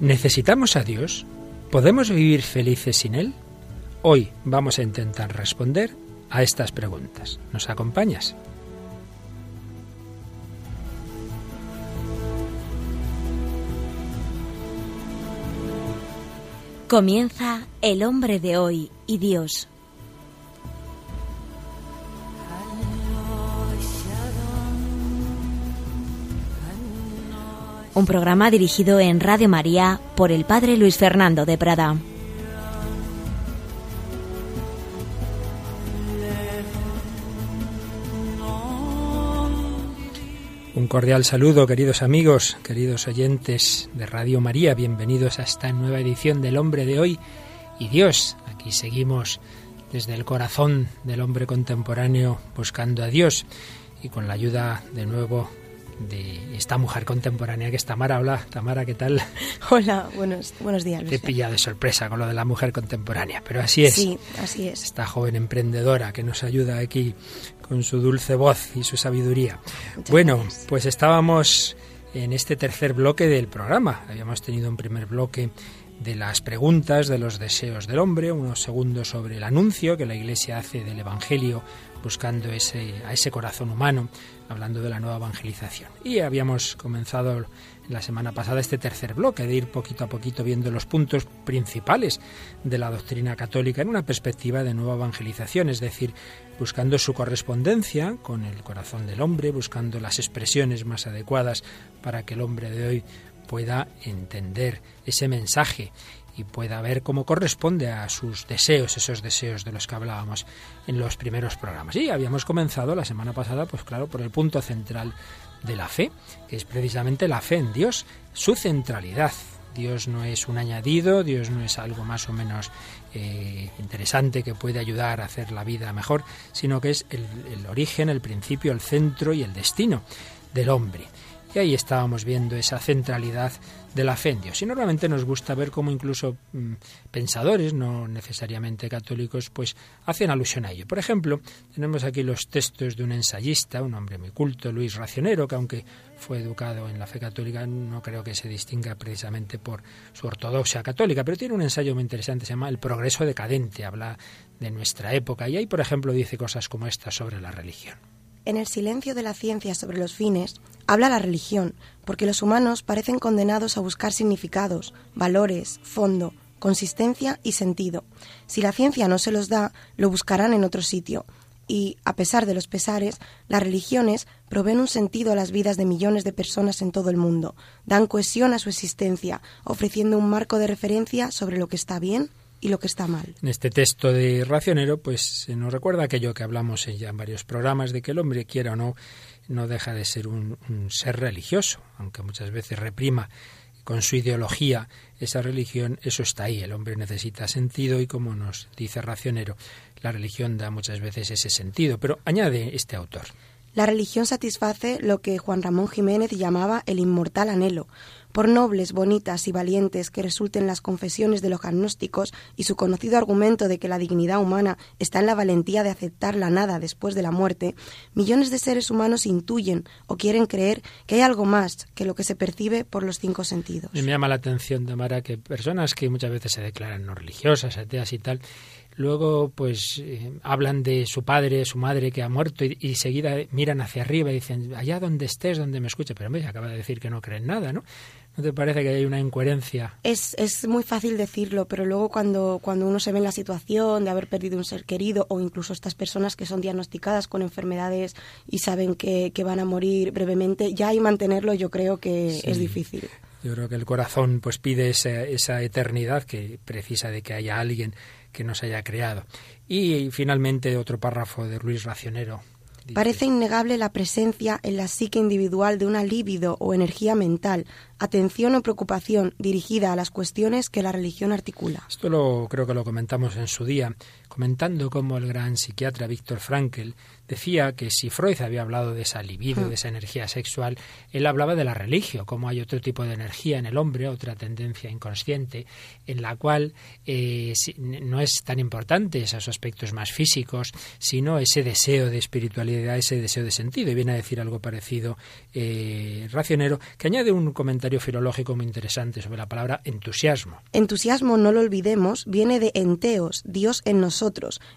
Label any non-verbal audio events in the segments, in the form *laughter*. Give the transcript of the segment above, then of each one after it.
¿Necesitamos a Dios? ¿Podemos vivir felices sin Él? Hoy vamos a intentar responder a estas preguntas. ¿Nos acompañas? Comienza El hombre de hoy y Dios. Un programa dirigido en Radio María por el Padre Luis Fernando de Prada. Un cordial saludo, queridos amigos, queridos oyentes de Radio María. Bienvenidos a esta nueva edición del Hombre de hoy y Dios. Aquí seguimos desde el corazón del hombre contemporáneo buscando a Dios y con la ayuda de nuevo de esta mujer contemporánea que es Tamara. Hola, Tamara, ¿qué tal? *laughs* Hola, buenos, buenos días. Te he pillado de sorpresa con lo de la mujer contemporánea, pero así es. Sí, así es. Esta joven emprendedora que nos ayuda aquí con su dulce voz y su sabiduría. bueno, pues estábamos en este tercer bloque del programa. Habíamos tenido un primer bloque de las preguntas, de los deseos del hombre, unos segundos sobre el anuncio que la Iglesia hace del Evangelio buscando ese, a ese corazón humano, hablando de la nueva evangelización. Y habíamos comenzado la semana pasada este tercer bloque de ir poquito a poquito viendo los puntos principales de la doctrina católica en una perspectiva de nueva evangelización, es decir, buscando su correspondencia con el corazón del hombre, buscando las expresiones más adecuadas para que el hombre de hoy pueda entender ese mensaje y pueda ver cómo corresponde a sus deseos, esos deseos de los que hablábamos en los primeros programas. Y habíamos comenzado la semana pasada, pues claro, por el punto central de la fe, que es precisamente la fe en Dios, su centralidad. Dios no es un añadido, Dios no es algo más o menos eh, interesante que puede ayudar a hacer la vida mejor, sino que es el, el origen, el principio, el centro y el destino del hombre. Y ahí estábamos viendo esa centralidad de la fe en Dios. Y normalmente nos gusta ver cómo incluso mm, pensadores, no necesariamente católicos, pues hacen alusión a ello. Por ejemplo, tenemos aquí los textos de un ensayista, un hombre muy culto, Luis Racionero, que aunque fue educado en la fe católica, no creo que se distinga precisamente por su ortodoxia católica, pero tiene un ensayo muy interesante, se llama El progreso decadente, habla de nuestra época, y ahí, por ejemplo, dice cosas como estas sobre la religión. En el silencio de la ciencia sobre los fines, habla la religión, porque los humanos parecen condenados a buscar significados, valores, fondo, consistencia y sentido. Si la ciencia no se los da, lo buscarán en otro sitio. Y, a pesar de los pesares, las religiones proveen un sentido a las vidas de millones de personas en todo el mundo, dan cohesión a su existencia, ofreciendo un marco de referencia sobre lo que está bien y lo que está mal. En este texto de Racionero, pues se nos recuerda aquello que hablamos ya en varios programas, de que el hombre, quiera o no, no deja de ser un, un ser religioso, aunque muchas veces reprima con su ideología esa religión, eso está ahí. El hombre necesita sentido y como nos dice Racionero, la religión da muchas veces ese sentido. Pero añade este autor. La religión satisface lo que Juan Ramón Jiménez llamaba el inmortal anhelo, por nobles, bonitas y valientes que resulten las confesiones de los agnósticos y su conocido argumento de que la dignidad humana está en la valentía de aceptar la nada después de la muerte, millones de seres humanos intuyen o quieren creer que hay algo más que lo que se percibe por los cinco sentidos. Me llama la atención, Tamara, que personas que muchas veces se declaran no religiosas, ateas y tal, luego pues eh, hablan de su padre, su madre que ha muerto y, y, seguida miran hacia arriba y dicen, allá donde estés, donde me escuche, pero me acaba de decir que no creen nada, ¿no? ¿No te parece que hay una incoherencia? Es, es muy fácil decirlo, pero luego cuando, cuando uno se ve en la situación de haber perdido un ser querido o incluso estas personas que son diagnosticadas con enfermedades y saben que, que van a morir brevemente, ya hay mantenerlo yo creo que sí. es difícil. Yo creo que el corazón pues pide esa, esa eternidad que precisa de que haya alguien que nos haya creado. Y finalmente otro párrafo de Luis Racionero. Parece innegable la presencia en la psique individual de una líbido o energía mental, atención o preocupación dirigida a las cuestiones que la religión articula. Esto lo creo que lo comentamos en su día comentando cómo el gran psiquiatra Víctor Frankl decía que si Freud había hablado de esa libido, de esa energía sexual, él hablaba de la religión, como hay otro tipo de energía en el hombre, otra tendencia inconsciente, en la cual eh, no es tan importante esos aspectos más físicos, sino ese deseo de espiritualidad, ese deseo de sentido. Y viene a decir algo parecido eh, Racionero, que añade un comentario filológico muy interesante sobre la palabra entusiasmo. Entusiasmo, no lo olvidemos, viene de enteos, Dios en nosotros,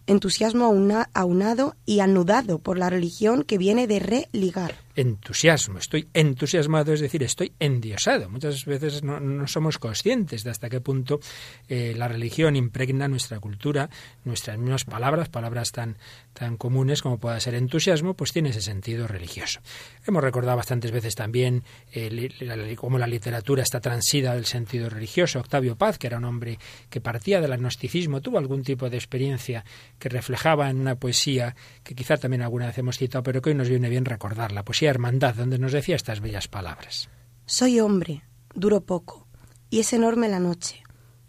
entusiasmo aunado y anudado por la religión que viene de religar entusiasmo, estoy entusiasmado, es decir, estoy endiosado. Muchas veces no, somos conscientes de hasta qué punto eh, la religión impregna nuestra cultura, nuestras mismas palabras, palabras tan, tan comunes como pueda ser entusiasmo, pues tiene ese sentido religioso. Hemos recordado bastantes veces también eh, cómo la literatura está transida del sentido religioso. Octavio Paz, que era un hombre que partía del agnosticismo, tuvo algún tipo de experiencia que reflejaba en una poesía que quizá también alguna vez hemos citado, pero que hoy nos viene bien recordarla. Poesía Hermandad, donde nos decía estas bellas palabras. Soy hombre, duro poco, y es enorme la noche,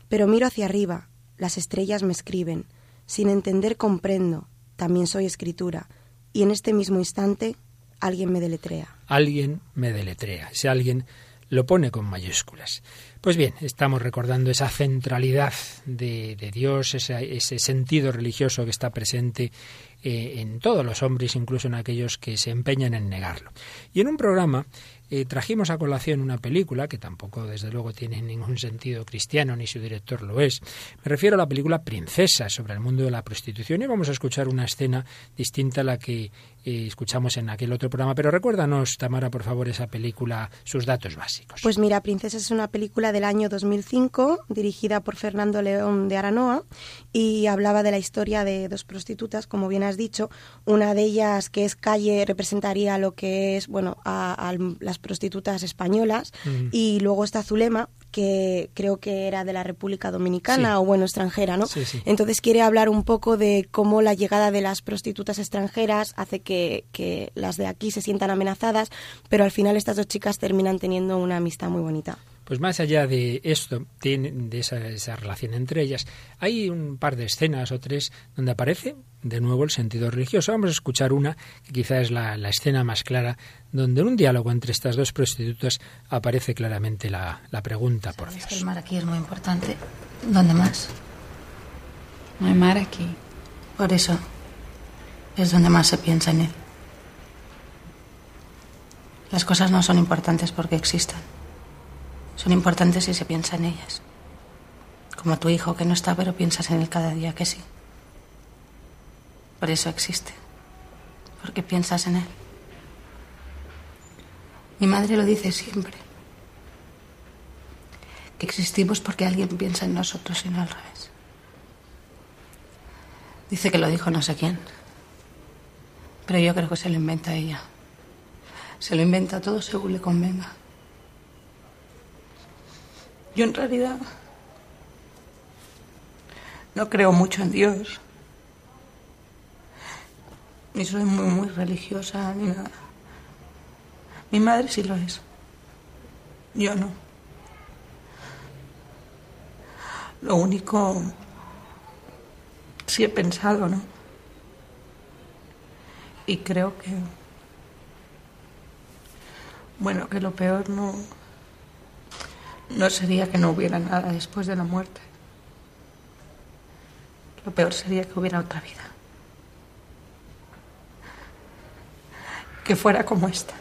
pero miro hacia arriba, las estrellas me escriben, sin entender comprendo, también soy escritura, y en este mismo instante alguien me deletrea. Alguien me deletrea, ese alguien lo pone con mayúsculas. Pues bien, estamos recordando esa centralidad de, Dios, ese, ese, sentido religioso que está presente eh, en todos los hombres, incluso en aquellos que se empeñan en negarlo. Y en un programa eh, trajimos a colación una película que tampoco, desde luego, tiene ningún sentido cristiano, ni su director lo es. Me refiero a la película Princesa, sobre el mundo de la prostitución, y vamos a escuchar una escena distinta a la que eh, escuchamos en aquel otro programa. Pero recuérdanos, Tamara, por favor, esa película, sus datos básicos. Pues mira, Princesa es una película del año 2005, dirigida por Fernando León de Aranoa, y hablaba de la historia de dos prostitutas, como bien has dicho. Una de ellas, que es Calle, representaría lo que es, bueno, a, las prostitutas españolas, y luego está Zulema, que creo que era de la República Dominicana o bueno, extranjera, ¿no? Entonces quiere hablar un poco de cómo la llegada de las prostitutas extranjeras hace que, que las de aquí se sientan amenazadas, pero al final estas dos chicas terminan teniendo una amistad muy bonita. Pues más allá de esto, de esa, relación entre ellas, hay un par de escenas o tres donde aparece de nuevo el sentido religioso. Vamos a escuchar una que quizá es la, escena más clara, donde en un diálogo entre estas dos prostitutas aparece claramente la, pregunta por Dios. el mar aquí es muy importante. ¿Dónde más? No hay mar aquí. Por eso es donde más se piensa en él. Las cosas no son importantes porque existan. Son importantes si se piensa en ellas. Como tu hijo que no está, pero piensas en él cada día que sí. Por eso existe. Porque piensas en él. Mi madre lo dice siempre. Que existimos porque alguien piensa en nosotros y no al revés. Dice que lo dijo no sé quién. Pero yo creo que se lo inventa ella. Se lo inventa todo según le convenga. Yo en realidad no creo mucho en Dios. Ni soy muy, muy religiosa ni nada. Mi madre sí lo es. Yo no. Lo único, sí he pensado, ¿no? Y creo que, bueno, que lo peor no no sería que no hubiera nada después de la muerte. Lo peor sería que hubiera otra vida. Que fuera como esta.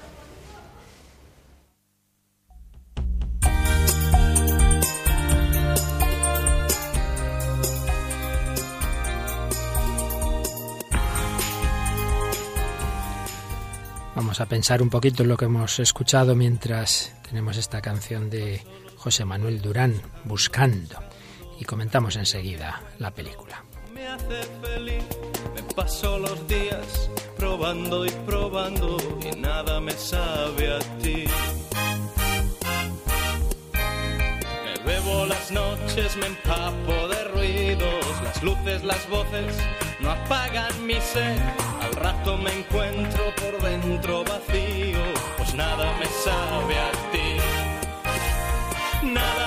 Vamos a pensar un poquito en lo que hemos escuchado mientras tenemos esta canción de José Manuel Durán, Buscando. Y comentamos enseguida la película. Me hace feliz, me paso los días probando y probando y nada me sabe a ti. Me bebo las noches, me empapo de ruidos, las luces, las voces no apagan mi sed. Al rato me encuentro por dentro vacío, pues nada me sabe a ti. Nada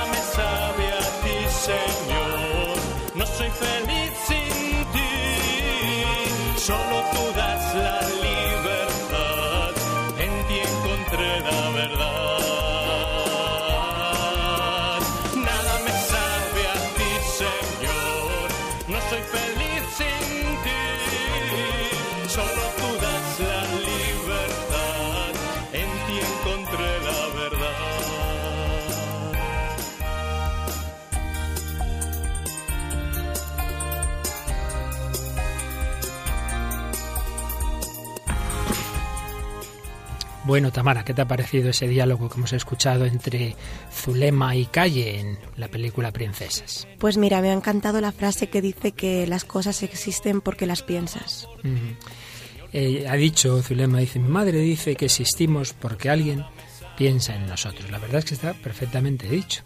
Bueno, Tamara, ¿qué te ha parecido ese diálogo que hemos escuchado entre Zulema y Calle en la película Princesas? Pues mira, me ha encantado la frase que dice que las cosas existen porque las piensas. Eh, ha dicho Zulema, dice, mi madre dice que existimos porque alguien piensa en nosotros. La verdad es que está perfectamente dicho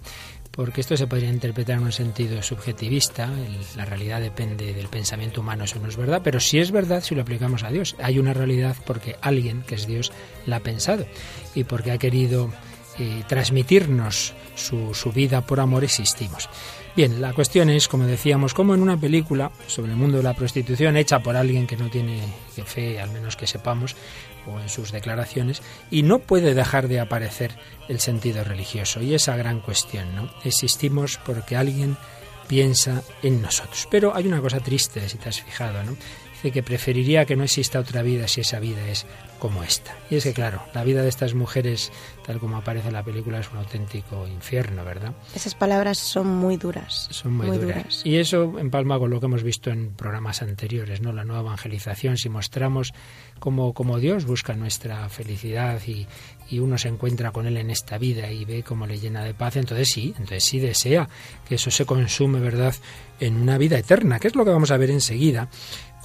porque esto se podría interpretar en un sentido subjetivista, la realidad depende del pensamiento humano, eso no es verdad, pero sí es verdad si lo aplicamos a Dios. Hay una realidad porque alguien, que es Dios, la ha pensado y porque ha querido eh, transmitirnos su, su vida por amor existimos. Bien, la cuestión es, como decíamos, como en una película sobre el mundo de la prostitución hecha por alguien que no tiene fe, al menos que sepamos, o en sus declaraciones, y no puede dejar de aparecer el sentido religioso. Y esa gran cuestión, ¿no? Existimos porque alguien piensa en nosotros. Pero hay una cosa triste, si te has fijado, ¿no? Dice que preferiría que no exista otra vida si esa vida es como esta. Y es que, claro, la vida de estas mujeres, tal como aparece en la película, es un auténtico infierno, ¿verdad? Esas palabras son muy duras. Son muy, duras. Y eso empalma con lo que hemos visto en programas anteriores, ¿no? La nueva evangelización, si mostramos cómo, cómo Dios busca nuestra felicidad y, y uno se encuentra con Él en esta vida y ve cómo le llena de paz, entonces sí, entonces sí desea que eso se consume, ¿verdad?, en una vida eterna, que es lo que vamos a ver enseguida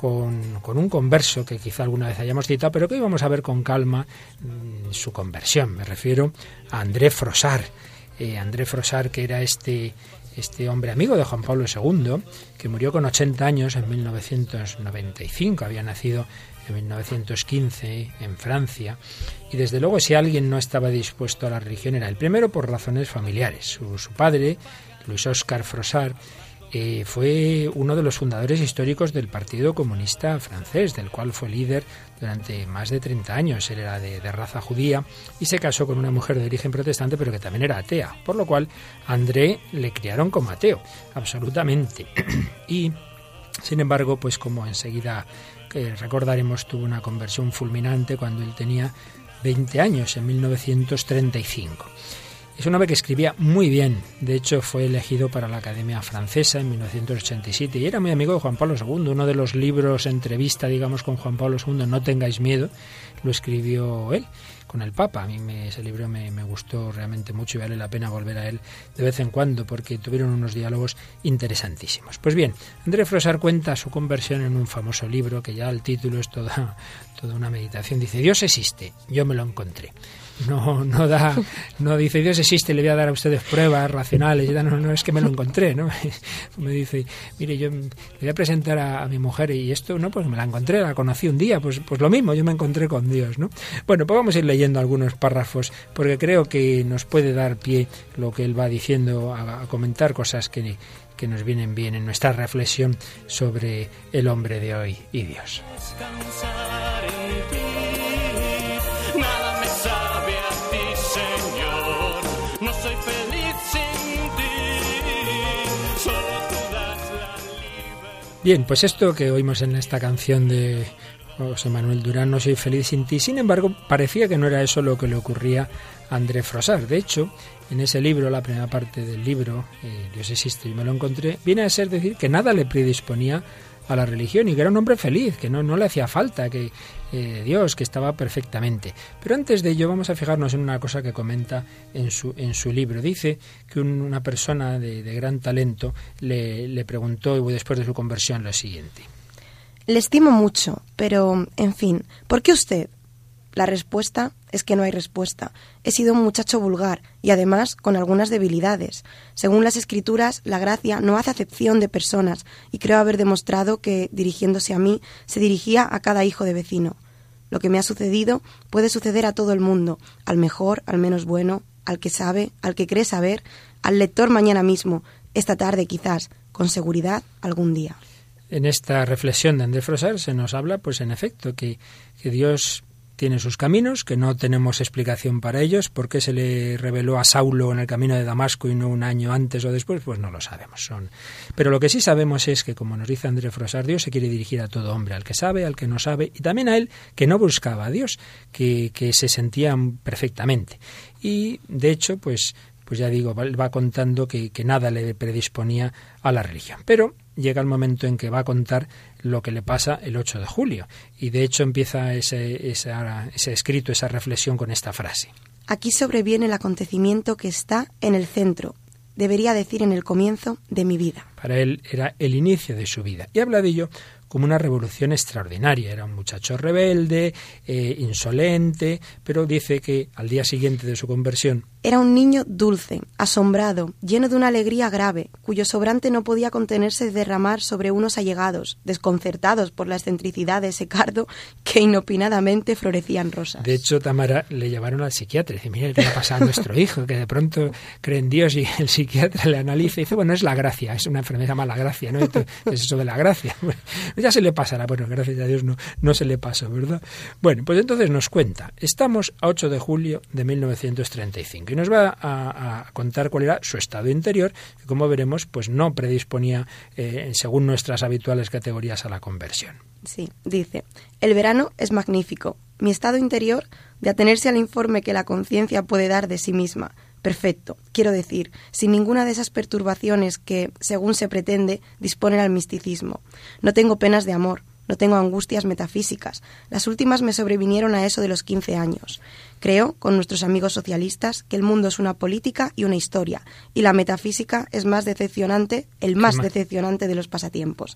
con, un converso que quizá alguna vez hayamos citado, pero que hoy vamos a ver con calma mm, su conversión. Me refiero a André Frosar. Eh, André Frosar, que era este, este hombre amigo de Juan Pablo II, que murió con 80 años en 1995, había nacido en 1915 en Francia, y desde luego si alguien no estaba dispuesto a la religión era el primero por razones familiares. Su, padre, Luis Oscar Frosar, eh, fue uno de los fundadores históricos del Partido Comunista francés, del cual fue líder durante más de 30 años. Él era de, raza judía y se casó con una mujer de origen protestante, pero que también era atea, por lo cual André le criaron como ateo, absolutamente. *clears throat* y, sin embargo, pues como enseguida que recordaremos, tuvo una conversión fulminante cuando él tenía 20 años, en 1935. Es un hombre que escribía muy bien. De hecho, fue elegido para la Academia Francesa en 1987 y era muy amigo de Juan Pablo II. Uno de los libros entrevista, digamos, con Juan Pablo II, No tengáis miedo, lo escribió él con el Papa. A mí ese libro me, gustó realmente mucho y vale la pena volver a él de vez en cuando porque tuvieron unos diálogos interesantísimos. Pues bien, André Frosar cuenta su conversión en un famoso libro que ya el título es toda, toda una meditación. Dice, Dios existe, yo me lo encontré no, no da, no dice Dios existe, le voy a dar a ustedes pruebas racionales, no, no es que me lo encontré, ¿no? *laughs* Me dice, mire, yo le voy a presentar a, mi mujer y esto, no, pues me la encontré, la conocí un día, pues, pues lo mismo, yo me encontré con Dios, ¿no? Bueno, pues vamos a ir leyendo algunos párrafos, porque creo que nos puede dar pie lo que él va diciendo a, comentar cosas que, que nos vienen bien en nuestra reflexión sobre el hombre de hoy y Dios. Bien, pues esto que oímos en esta canción de José Manuel Durán, No soy feliz sin ti, sin embargo, parecía que no era eso lo que le ocurría a André Frosar. De hecho, en ese libro, la primera parte del libro, eh, Dios existe y me lo encontré, viene a ser decir que nada le predisponía a la religión y que era un hombre feliz, que no, no le hacía falta, que eh, Dios, que estaba perfectamente. Pero antes de ello vamos a fijarnos en una cosa que comenta en su, en su libro. Dice que una persona de, gran talento le, le preguntó después de su conversión lo siguiente. Le estimo mucho, pero, en fin, ¿por qué usted, la respuesta es que no hay respuesta. He sido un muchacho vulgar y además con algunas debilidades. Según las escrituras, la gracia no hace acepción de personas y creo haber demostrado que, dirigiéndose a mí, se dirigía a cada hijo de vecino. Lo que me ha sucedido puede suceder a todo el mundo, al mejor, al menos bueno, al que sabe, al que cree saber, al lector mañana mismo, esta tarde quizás, con seguridad algún día. En esta reflexión de André Frosar se nos habla, pues en efecto, que, que Dios tiene sus caminos, que no tenemos explicación para ellos. ¿Por qué se le reveló a Saulo en el camino de Damasco y no un año antes o después? Pues no lo sabemos. Son... Pero lo que sí sabemos es que, como nos dice André Frosar, Dios se quiere dirigir a todo hombre, al que sabe, al que no sabe, y también a él que no buscaba a Dios, que, que se sentía perfectamente. Y, de hecho, pues, pues ya digo, va contando que, que nada le predisponía a la religión. Pero llega el momento en que va a contar lo que le pasa el 8 de julio. Y de hecho empieza ese, ese escrito, esa reflexión con esta frase. Aquí sobreviene el acontecimiento que está en el centro, debería decir en el comienzo de mi vida. Para él era el inicio de su vida. Y habla de ello como una revolución extraordinaria. Era un muchacho rebelde, eh, insolente, pero dice que al día siguiente de su conversión era un niño dulce, asombrado, lleno de una alegría grave, cuyo sobrante no podía contenerse de derramar sobre unos allegados, desconcertados por la excentricidad de ese cardo que inopinadamente florecían rosas. De hecho, Tamara le llevaron al psiquiatra y dice, mire, ¿qué le pasa a nuestro hijo? Que de pronto cree en Dios y el psiquiatra le analiza y dice, bueno, es la gracia, es una enfermedad mala gracia, ¿no? es eso de la gracia. Ya se le pasará, bueno, gracias a Dios no, no se le pasó, ¿verdad? Bueno, pues entonces nos cuenta, estamos a 8 de julio de 1935 y nos va a, contar cuál era su estado interior, que como veremos, pues no predisponía, eh, según nuestras habituales categorías, a la conversión. Sí, dice, el verano es magnífico. Mi estado interior, de atenerse al informe que la conciencia puede dar de sí misma, perfecto. Quiero decir, sin ninguna de esas perturbaciones que, según se pretende, disponen al misticismo. No tengo penas de amor, no tengo angustias metafísicas. Las últimas me sobrevinieron a eso de los quince años. Creo, con nuestros amigos socialistas, que el mundo es una política y una historia, y la metafísica es más decepcionante, el más decepcionante de los pasatiempos.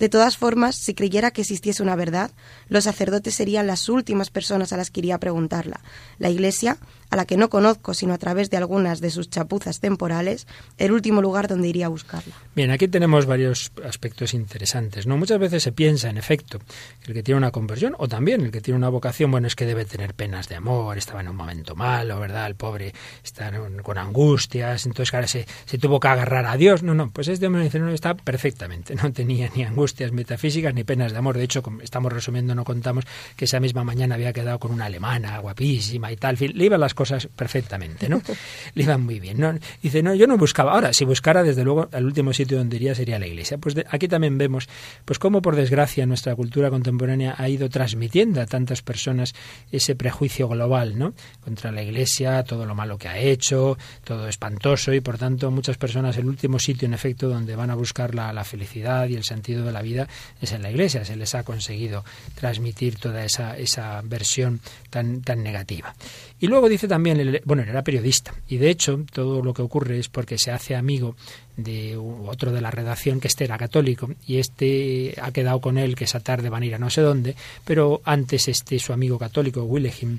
De todas formas, si creyera que existiese una verdad, los sacerdotes serían las últimas personas a las que iría a preguntarla. La Iglesia, a la que no conozco sino a través de algunas de sus chapuzas temporales, el último lugar donde iría a buscarla. Bien, aquí tenemos varios aspectos interesantes. ¿no? Muchas veces se piensa, en efecto, que el que tiene una conversión, o también el que tiene una vocación, bueno, es que debe tener penas de amor, estaba en un momento malo, ¿verdad? El pobre está con angustias, entonces claro, se, se tuvo que agarrar a Dios. No, no, pues este hombre no está perfectamente, no tenía ni angustias metafísicas ni penas de amor. De hecho, estamos resumiendo, no contamos que esa misma mañana había quedado con una alemana guapísima y tal. Le iban las cosas perfectamente, ¿no? *laughs* Le iban muy bien. ¿no? Dice, no, yo no buscaba. Ahora, si buscara, desde luego, el último sitio donde iría sería la iglesia. Pues aquí también vemos, pues cómo por desgracia nuestra cultura contemporánea ha ido transmitiendo a tantas personas ese prejuicio global, Contra la iglesia, todo lo malo que ha hecho, todo espantoso y por tanto muchas personas el último sitio en efecto donde van a buscar la, la felicidad y el sentido de la vida es en la iglesia. Se les ha conseguido transmitir toda esa, esa versión tan, tan negativa. Y luego dice también, bueno, era periodista y de hecho todo lo que ocurre es porque se hace amigo de otro de la redacción que este era católico y este ha quedado con él que esa tarde van a ir a no sé dónde, pero antes este su amigo católico Willehim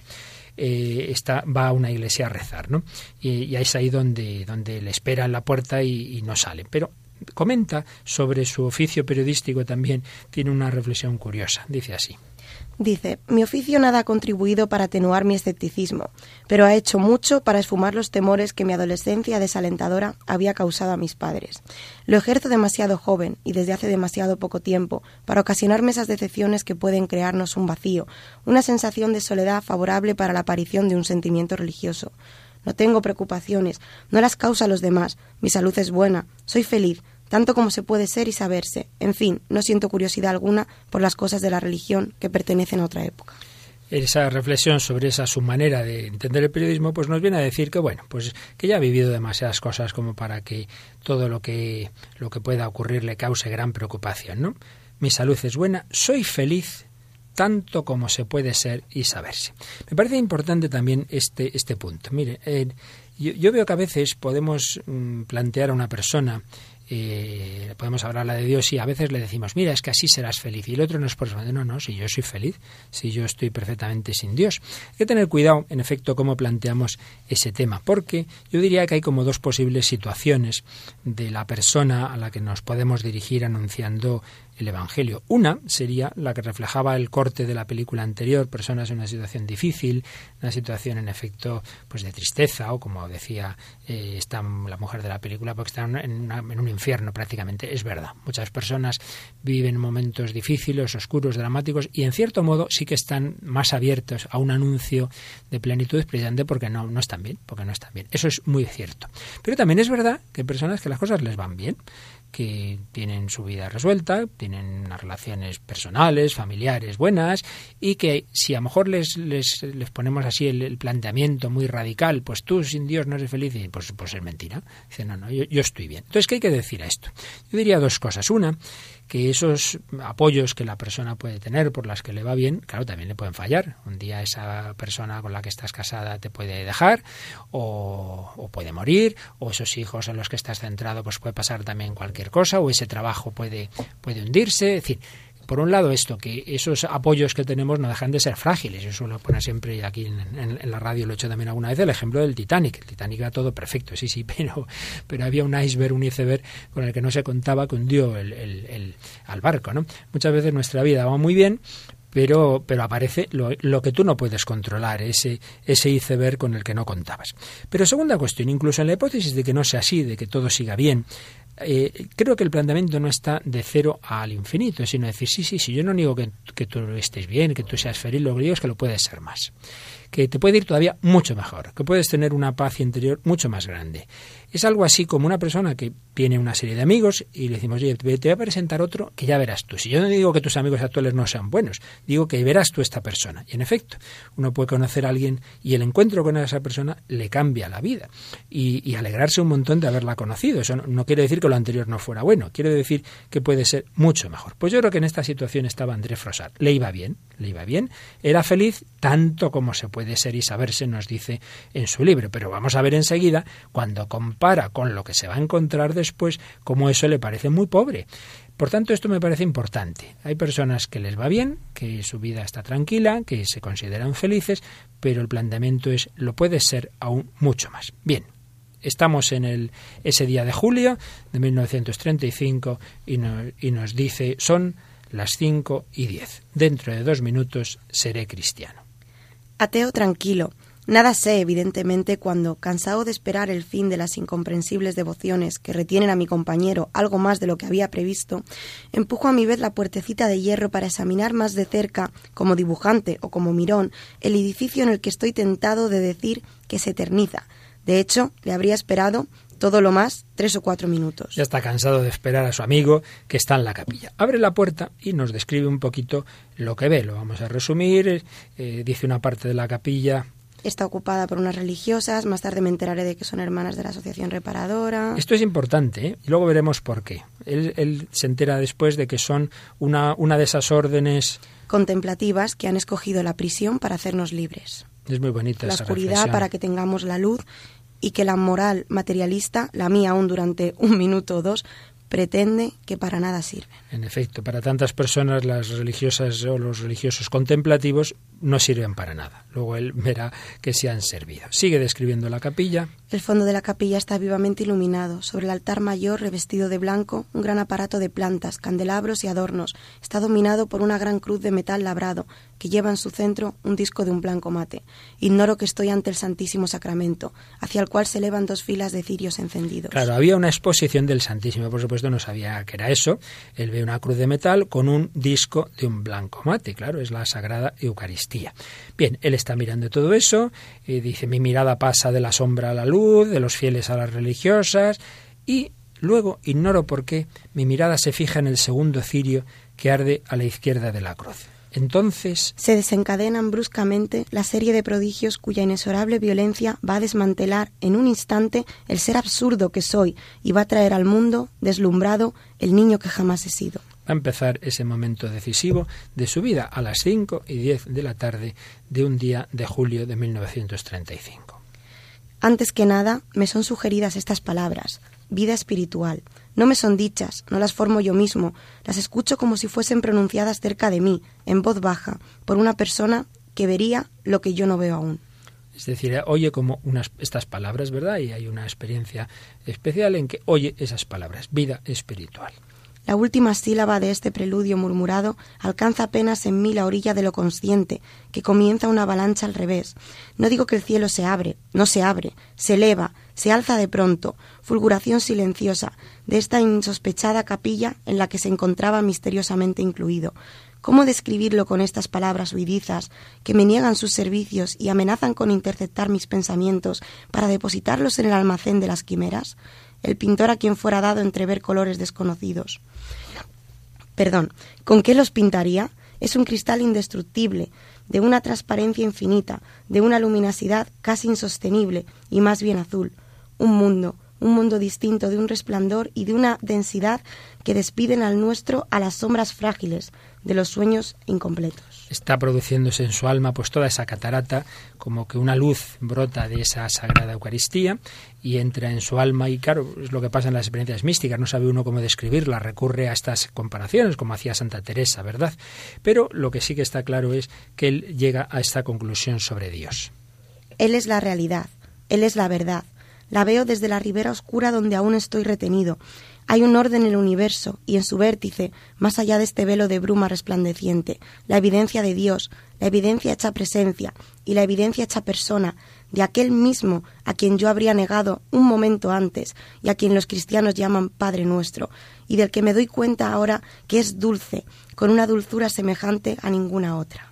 eh, está, va a una iglesia a rezar, ¿no? Y, es ahí donde, donde le espera en la puerta y, y no sale. Pero comenta sobre su oficio periodístico también, tiene una reflexión curiosa. Dice así. Dice, mi oficio nada ha contribuido para atenuar mi escepticismo, pero ha hecho mucho para esfumar los temores que mi adolescencia desalentadora había causado a mis padres. Lo ejerzo demasiado joven y desde hace demasiado poco tiempo para ocasionarme esas decepciones que pueden crearnos un vacío, una sensación de soledad favorable para la aparición de un sentimiento religioso. No tengo preocupaciones, no las causa los demás, mi salud es buena, soy feliz, tanto como se puede ser y saberse. En fin, no siento curiosidad alguna por las cosas de la religión que pertenecen a otra época. Esa reflexión sobre esa su manera de entender el periodismo, pues nos viene a decir que bueno, pues que ya ha vivido demasiadas cosas como para que todo lo que lo que pueda ocurrir le cause gran preocupación, ¿no? Mi salud es buena, soy feliz tanto como se puede ser y saberse. Me parece importante también este, este punto. Mire, eh, yo, veo que a veces podemos mm, plantear a una persona eh, podemos hablarla de Dios y a veces le decimos, mira, es que así serás feliz. Y el otro nos responde, no, no, si yo soy feliz, si yo estoy perfectamente sin Dios. Hay que tener cuidado, en efecto, cómo planteamos ese tema, porque yo diría que hay como dos posibles situaciones de la persona a la que nos podemos dirigir anunciando el Evangelio. Una sería la que reflejaba el corte de la película anterior, personas en una situación difícil, una situación en efecto pues de tristeza o como decía eh, está la mujer de la película, porque están en, en, un infierno prácticamente. Es verdad, muchas personas viven momentos difíciles, oscuros, dramáticos y en cierto modo sí que están más abiertos a un anuncio de plenitud precisamente porque no, no están bien, porque no están bien. Eso es muy cierto. Pero también es verdad que hay personas que las cosas les van bien que tienen su vida resuelta, tienen unas relaciones personales, familiares buenas, y que si a lo mejor les, les, les ponemos así el, planteamiento muy radical, pues tú sin Dios no eres feliz, y pues, pues es mentira. Dice, no, no, yo, yo estoy bien. Entonces, ¿qué hay que decir a esto? Yo diría dos cosas. Una, que esos apoyos que la persona puede tener por las que le va bien, claro, también le pueden fallar. Un día esa persona con la que estás casada te puede dejar o, puede morir, o esos hijos en los que estás centrado pues puede pasar también cualquier cosa, o ese trabajo puede, puede hundirse. Decir, por un lado esto, que esos apoyos que tenemos no dejan de ser frágiles. Yo suelo poner siempre aquí en, la radio, lo he hecho también alguna vez, el ejemplo del Titanic. El Titanic era todo perfecto, sí, sí, *laughs* pero, pero había un iceberg, un iceberg con el que no se contaba que hundió el, el, al barco. ¿no? Muchas veces nuestra vida va muy bien, pero, pero aparece lo, lo, que tú no puedes controlar, ese, ese iceberg con el que no contabas. Pero segunda cuestión, incluso en la hipótesis de que no sea así, de que todo siga bien, eh, creo que el planteamiento no está de cero al infinito, sino decir, sí, sí, sí, yo no digo que, que tú estés bien, que tú seas feliz, lo que digo es que lo puedes ser más que te puede ir todavía mucho mejor, que puedes tener una paz interior mucho más grande. Es algo así como una persona que tiene una serie de amigos y le decimos, oye, te voy a presentar otro que ya verás tú. Si yo no digo que tus amigos actuales no sean buenos, digo que verás tú esta persona. Y en efecto, uno puede conocer a alguien y el encuentro con esa persona le cambia la vida y, alegrarse un montón de haberla conocido. Eso no, quiere decir que lo anterior no fuera bueno, quiere decir que puede ser mucho mejor. Pues yo creo que en esta situación estaba André Frosar. Le iba bien, le iba bien, era feliz tanto como se puede ser y saberse, nos dice en su libro. Pero vamos a ver enseguida, cuando compara con lo que se va a encontrar después, cómo eso le parece muy pobre. Por tanto, esto me parece importante. Hay personas que les va bien, que su vida está tranquila, que se consideran felices, pero el planteamiento es lo puede ser aún mucho más. Bien, estamos en el, ese día de julio de 1935 y, y nos dice son las cinco y diez. Dentro de dos minutos seré cristiano. Ateo tranquilo. Nada sé, evidentemente, cuando, cansado de esperar el fin de las incomprensibles devociones que retienen a mi compañero algo más de lo que había previsto, empujo a mi vez la puertecita de hierro para examinar más de cerca, como dibujante o como mirón, el edificio en el que estoy tentado de decir que se eterniza. De hecho, le habría esperado todo lo más tres o cuatro minutos. Ya está cansado de esperar a su amigo que está en la capilla. Abre la puerta y nos describe un poquito lo que ve. Lo vamos a resumir. Eh, dice una parte de la capilla está ocupada por unas religiosas, más tarde me enteraré de que son hermanas de la Asociación Reparadora. Esto es importante, ¿eh? y luego veremos por qué. Él, se entera después de que son una, una de esas órdenes contemplativas que han escogido la prisión para hacernos libres. Es muy bonita la oscuridad para que tengamos la luz y que la moral materialista, la mía aún durante un minuto o dos, pretende que para nada sirve. En efecto, para tantas personas las religiosas o los religiosos contemplativos no sirven para nada. Luego él verá que se han servido. Sigue describiendo la capilla. El fondo de la capilla está vivamente iluminado. Sobre el altar mayor, revestido de blanco, un gran aparato de plantas, candelabros y adornos. Está dominado por una gran cruz de metal labrado, que lleva en su centro un disco de un blanco mate. Ignoro que estoy ante el Santísimo Sacramento, hacia el cual se elevan dos filas de cirios encendidos. Claro, había una exposición del Santísimo, por supuesto no sabía que era eso. Él ve una cruz de metal con un disco de un blanco mate, claro, es la Sagrada Eucaristía. Bien, él está mirando todo eso, y dice, mi mirada pasa de la sombra a la luz, de los fieles a las religiosas, y luego, ignoro por qué, mi mirada se fija en el segundo cirio que arde a la izquierda de la cruz. Entonces se desencadenan bruscamente la serie de prodigios cuya inexorable violencia va a desmantelar en un instante el ser absurdo que soy y va a traer al mundo, deslumbrado, el niño que jamás he sido. Va a empezar ese momento decisivo de su vida a las 5 y 10 de la tarde de un día de julio de 1935. Antes que nada, me son sugeridas estas palabras, vida espiritual, no me son dichas, no las formo yo mismo, las escucho como si fuesen pronunciadas cerca de mí, en voz baja, por una persona que vería lo que yo no veo aún. Es decir, oye como unas, estas palabras, ¿verdad? Y hay una experiencia especial en que oye esas palabras, vida espiritual. La última sílaba de este preludio murmurado alcanza apenas en mí la orilla de lo consciente, que comienza una avalancha al revés. No digo que el cielo se abre, no se abre, se eleva, se alza de pronto, fulguración silenciosa, de esta insospechada capilla en la que se encontraba misteriosamente incluido. ¿Cómo describirlo con estas palabras huidizas que me niegan sus servicios y amenazan con interceptar mis pensamientos para depositarlos en el almacén de las quimeras? El pintor a quien fuera dado entrever colores desconocidos. Perdón, ¿con qué los pintaría? Es un cristal indestructible, de una transparencia infinita, de una luminosidad casi insostenible y más bien azul. Un mundo, un mundo distinto de un resplandor y de una densidad que despiden al nuestro a las sombras frágiles de los sueños incompletos. Está produciéndose en su alma pues toda esa catarata, como que una luz brota de esa sagrada Eucaristía y entra en su alma y claro, es lo que pasa en las experiencias místicas, no sabe uno cómo describirla, recurre a estas comparaciones como hacía Santa Teresa, ¿verdad? Pero lo que sí que está claro es que él llega a esta conclusión sobre Dios. Él es la realidad, Él es la verdad. La veo desde la ribera oscura donde aún estoy retenido. Hay un orden en el universo y en su vértice, más allá de este velo de bruma resplandeciente, la evidencia de Dios, la evidencia hecha presencia y la evidencia hecha persona, de aquel mismo a quien yo habría negado un momento antes y a quien los cristianos llaman Padre nuestro, y del que me doy cuenta ahora que es dulce, con una dulzura semejante a ninguna otra.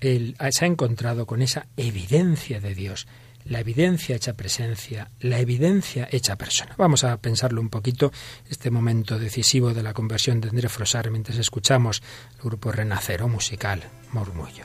Él se ha encontrado con esa evidencia de Dios, la evidencia hecha presencia, la evidencia hecha persona. Vamos a pensarlo un poquito, este momento decisivo de la conversión de André Frosar, mientras escuchamos el grupo Renacero musical Murmullo.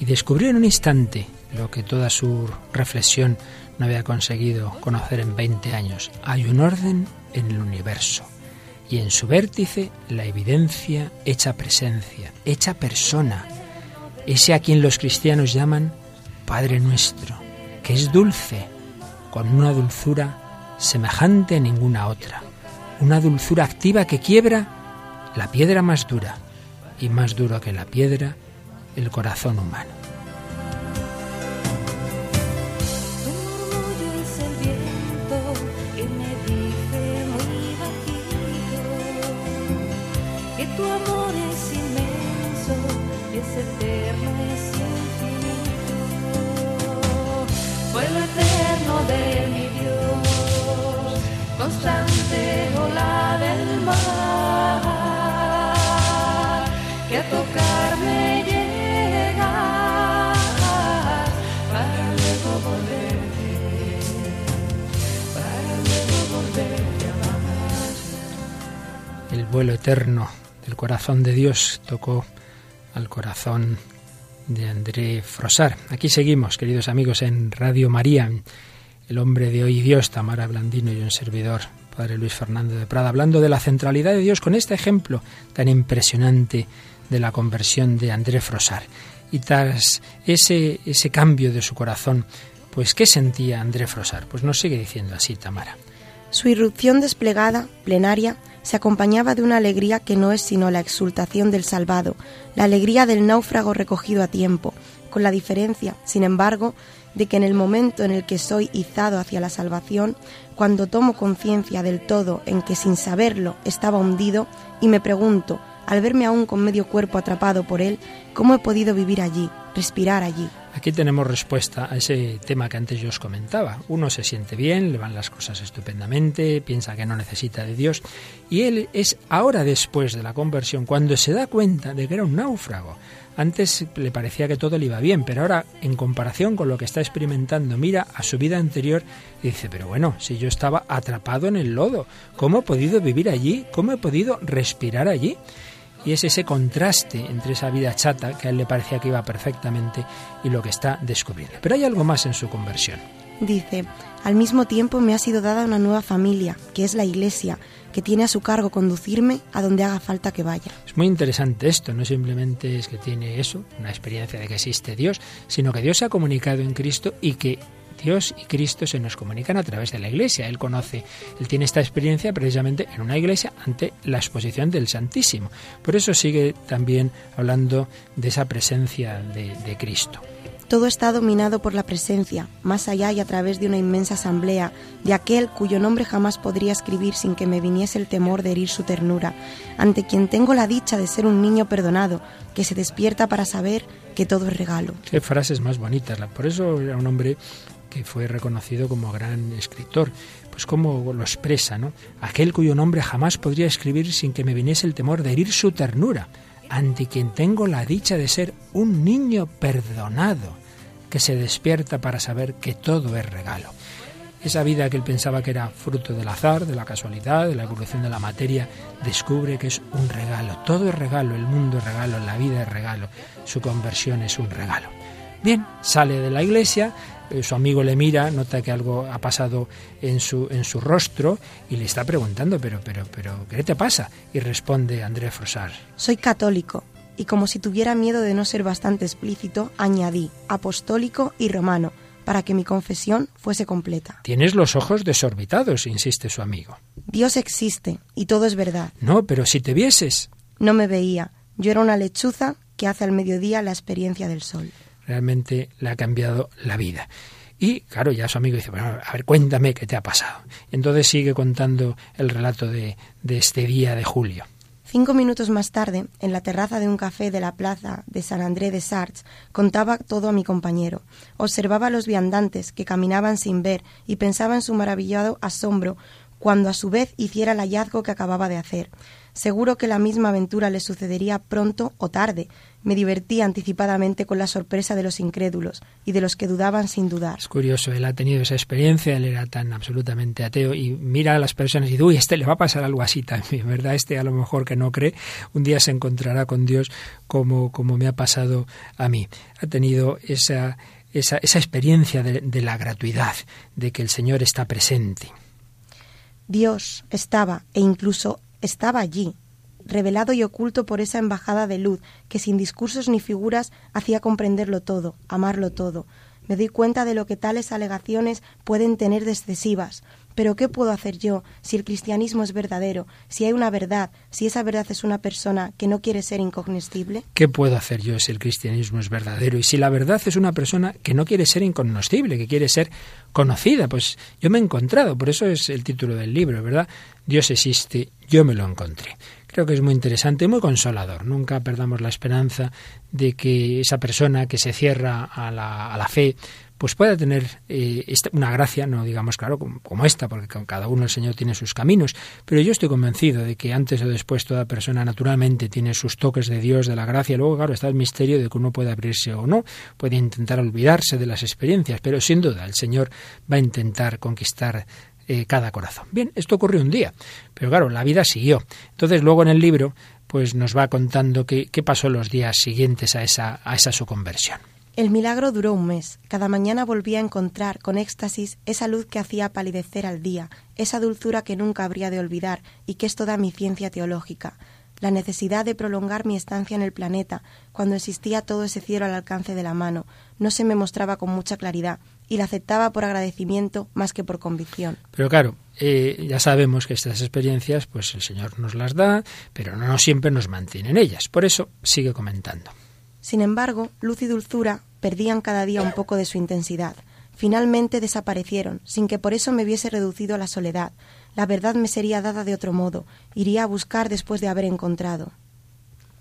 y descubrió en un instante lo que toda su reflexión no había conseguido conocer en 20 años. Hay un orden en el universo y en su vértice la evidencia hecha presencia, hecha persona, ese a quien los cristianos llaman Padre nuestro, que es dulce, con una dulzura semejante a ninguna otra, una dulzura activa que quiebra la piedra más dura y más duro que la piedra, el corazón humano. Eterno del corazón de Dios tocó al corazón de André Frosar. Aquí seguimos, queridos amigos, en Radio María, el hombre de hoy Dios, Tamara Blandino y un servidor, Padre Luis Fernando de Prada, hablando de la centralidad de Dios con este ejemplo tan impresionante de la conversión de André Frosar. Y tras ese, ese cambio de su corazón, pues ¿qué sentía André Frosar? Pues nos sigue diciendo así Tamara. Su irrupción desplegada, plenaria, se acompañaba de una alegría que no es sino la exultación del salvado, la alegría del náufrago recogido a tiempo, con la diferencia, sin embargo, de que en el momento en el que soy izado hacia la salvación, cuando tomo conciencia del todo en que sin saberlo estaba hundido y me pregunto al verme aún con medio cuerpo atrapado por él, cómo he podido vivir allí, respirar allí. Aquí tenemos respuesta a ese tema que antes yo os comentaba. Uno se siente bien, le van las cosas estupendamente, piensa que no necesita de Dios, y él es ahora después de la conversión cuando se da cuenta de que era un náufrago. Antes le parecía que todo le iba bien, pero ahora, en comparación con lo que está experimentando, mira a su vida anterior y dice, pero bueno, si yo estaba atrapado en el lodo, ¿cómo he podido vivir allí? ¿Cómo he podido respirar allí? Y es ese contraste entre esa vida chata, que a él le parecía que iba perfectamente, y lo que está descubriendo. Pero hay algo más en su conversión. Dice, al mismo tiempo me ha sido dada una nueva familia, que es la Iglesia, que tiene a su cargo conducirme a donde haga falta que vaya. Es muy interesante esto, no simplemente es que tiene eso, una experiencia de que existe Dios, sino que Dios se ha comunicado en Cristo y que Dios y Cristo se nos comunican a través de la Iglesia. Él conoce, él tiene esta experiencia precisamente en una iglesia ante la exposición del Santísimo. Por eso sigue también hablando de esa presencia de, de Cristo. Todo está dominado por la presencia, más allá y a través de una inmensa asamblea, de aquel cuyo nombre jamás podría escribir sin que me viniese el temor de herir su ternura, ante quien tengo la dicha de ser un niño perdonado, que se despierta para saber que todo es regalo. Qué frases más bonitas. Por eso era un hombre que fue reconocido como gran escritor. Pues como lo expresa, ¿no? Aquel cuyo nombre jamás podría escribir sin que me viniese el temor de herir su ternura, ante quien tengo la dicha de ser un niño perdonado, que se despierta para saber que todo es regalo. Esa vida que él pensaba que era fruto del azar, de la casualidad, de la evolución de la materia, descubre que es un regalo. Todo es regalo, el mundo es regalo, la vida es regalo, su conversión es un regalo. Bien, sale de la iglesia, eh, su amigo le mira, nota que algo ha pasado en su, en su rostro y le está preguntando, pero, pero, pero, ¿qué te pasa? Y responde André Frosar. Soy católico y como si tuviera miedo de no ser bastante explícito, añadí apostólico y romano, para que mi confesión fuese completa. Tienes los ojos desorbitados, insiste su amigo. Dios existe y todo es verdad. No, pero si te vieses. No me veía. Yo era una lechuza que hace al mediodía la experiencia del sol. Realmente le ha cambiado la vida. Y claro, ya su amigo dice, a ver, cuéntame qué te ha pasado. Entonces sigue contando el relato de, de este día de julio. Cinco minutos más tarde, en la terraza de un café de la plaza de San André de Sarts, contaba todo a mi compañero. Observaba a los viandantes que caminaban sin ver y pensaba en su maravillado asombro cuando a su vez hiciera el hallazgo que acababa de hacer. Seguro que la misma aventura le sucedería pronto o tarde. Me divertía anticipadamente con la sorpresa de los incrédulos y de los que dudaban sin dudar. Es curioso, él ha tenido esa experiencia, él era tan absolutamente ateo y mira a las personas y dice, uy, este le va a pasar algo así también, *laughs* ¿verdad? Este a lo mejor que no cree, un día se encontrará con Dios como, como me ha pasado a mí. Ha tenido esa, esa, esa experiencia de, de la gratuidad, de que el Señor está presente. Dios estaba e incluso estaba allí, revelado y oculto por esa embajada de luz que sin discursos ni figuras hacía comprenderlo todo, amarlo todo. Me doy cuenta de lo que tales alegaciones pueden tener de excesivas. Pero ¿qué puedo hacer yo si el cristianismo es verdadero, si hay una verdad, si esa verdad es una persona que no quiere ser incognoscible? ¿Qué puedo hacer yo si el cristianismo es verdadero y si la verdad es una persona que no quiere ser incognoscible, que quiere ser conocida? Pues yo me he encontrado, por eso es el título del libro, ¿verdad? Dios existe, yo me lo encontré. Creo que es muy interesante y muy consolador. Nunca perdamos la esperanza de que esa persona que se cierra a la, a la fe pues pueda tener eh, una gracia, no digamos claro como, como, esta, porque con cada uno el Señor tiene sus caminos, pero yo estoy convencido de que antes o después toda persona naturalmente tiene sus toques de Dios, de la gracia, luego claro está el misterio de que uno puede abrirse o no, puede intentar olvidarse de las experiencias, pero sin duda el Señor va a intentar conquistar eh, cada corazón. Bien, esto ocurrió un día, pero claro, la vida siguió. Entonces luego en el libro pues nos va contando qué, qué pasó los días siguientes a esa, a esa su conversión. El milagro duró un mes. Cada mañana volvía a encontrar con éxtasis esa luz que hacía palidecer al día, esa dulzura que nunca habría de olvidar y que es toda mi ciencia teológica. La necesidad de prolongar mi estancia en el planeta, cuando existía todo ese cielo al alcance de la mano, no se me mostraba con mucha claridad y la aceptaba por agradecimiento más que por convicción. Pero claro, eh, ya sabemos que estas experiencias, pues el Señor nos las da, pero no siempre nos mantiene en ellas. Por eso sigue comentando. Sin embargo, luz y dulzura perdían cada día un poco de su intensidad. Finalmente desaparecieron, sin que por eso me viese reducido a la soledad. La verdad me sería dada de otro modo, iría a buscar después de haber encontrado.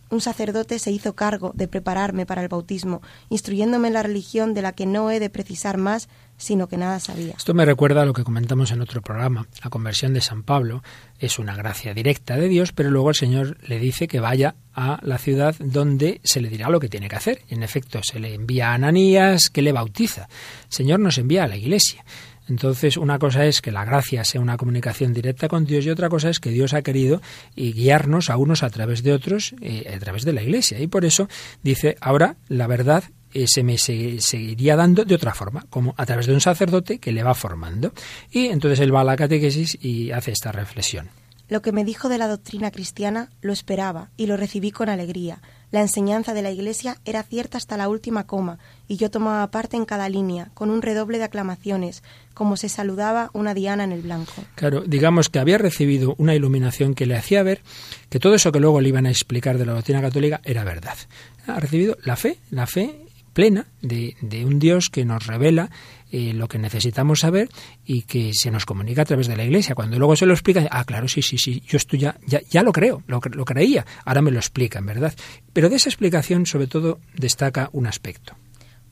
Un sacerdote se hizo cargo de prepararme para el bautismo, instruyéndome en la religión de la que no he de precisar más, sino que nada sabía. Esto me recuerda a lo que comentamos en otro programa. La conversión de San Pablo es una gracia directa de Dios, pero luego el Señor le dice que vaya a la ciudad donde se le dirá lo que tiene que hacer. En efecto, se le envía a Ananías que le bautiza. El Señor nos envía a la iglesia. Entonces, una cosa es que la gracia sea una comunicación directa con Dios y otra cosa es que Dios ha querido y guiarnos a unos a través de otros, eh, a través de la Iglesia. Y por eso dice, ahora la verdad eh, se me seguiría dando de otra forma, como a través de un sacerdote que le va formando. Y entonces él va a la catequesis y hace esta reflexión. Lo que me dijo de la doctrina cristiana lo esperaba y lo recibí con alegría la enseñanza de la Iglesia era cierta hasta la última coma, y yo tomaba parte en cada línea, con un redoble de aclamaciones, como se saludaba una diana en el blanco. Claro, digamos que había recibido una iluminación que le hacía ver que todo eso que luego le iban a explicar de la doctrina católica era verdad. Ha recibido la fe, la fe plena de, de un Dios que nos revela eh, lo que necesitamos saber y que se nos comunica a través de la Iglesia. Cuando luego se lo explica, ah, claro, sí, sí, sí, yo esto ya, ya, ya lo creo, lo, lo creía, ahora me lo explican, ¿verdad? Pero de esa explicación, sobre todo, destaca un aspecto.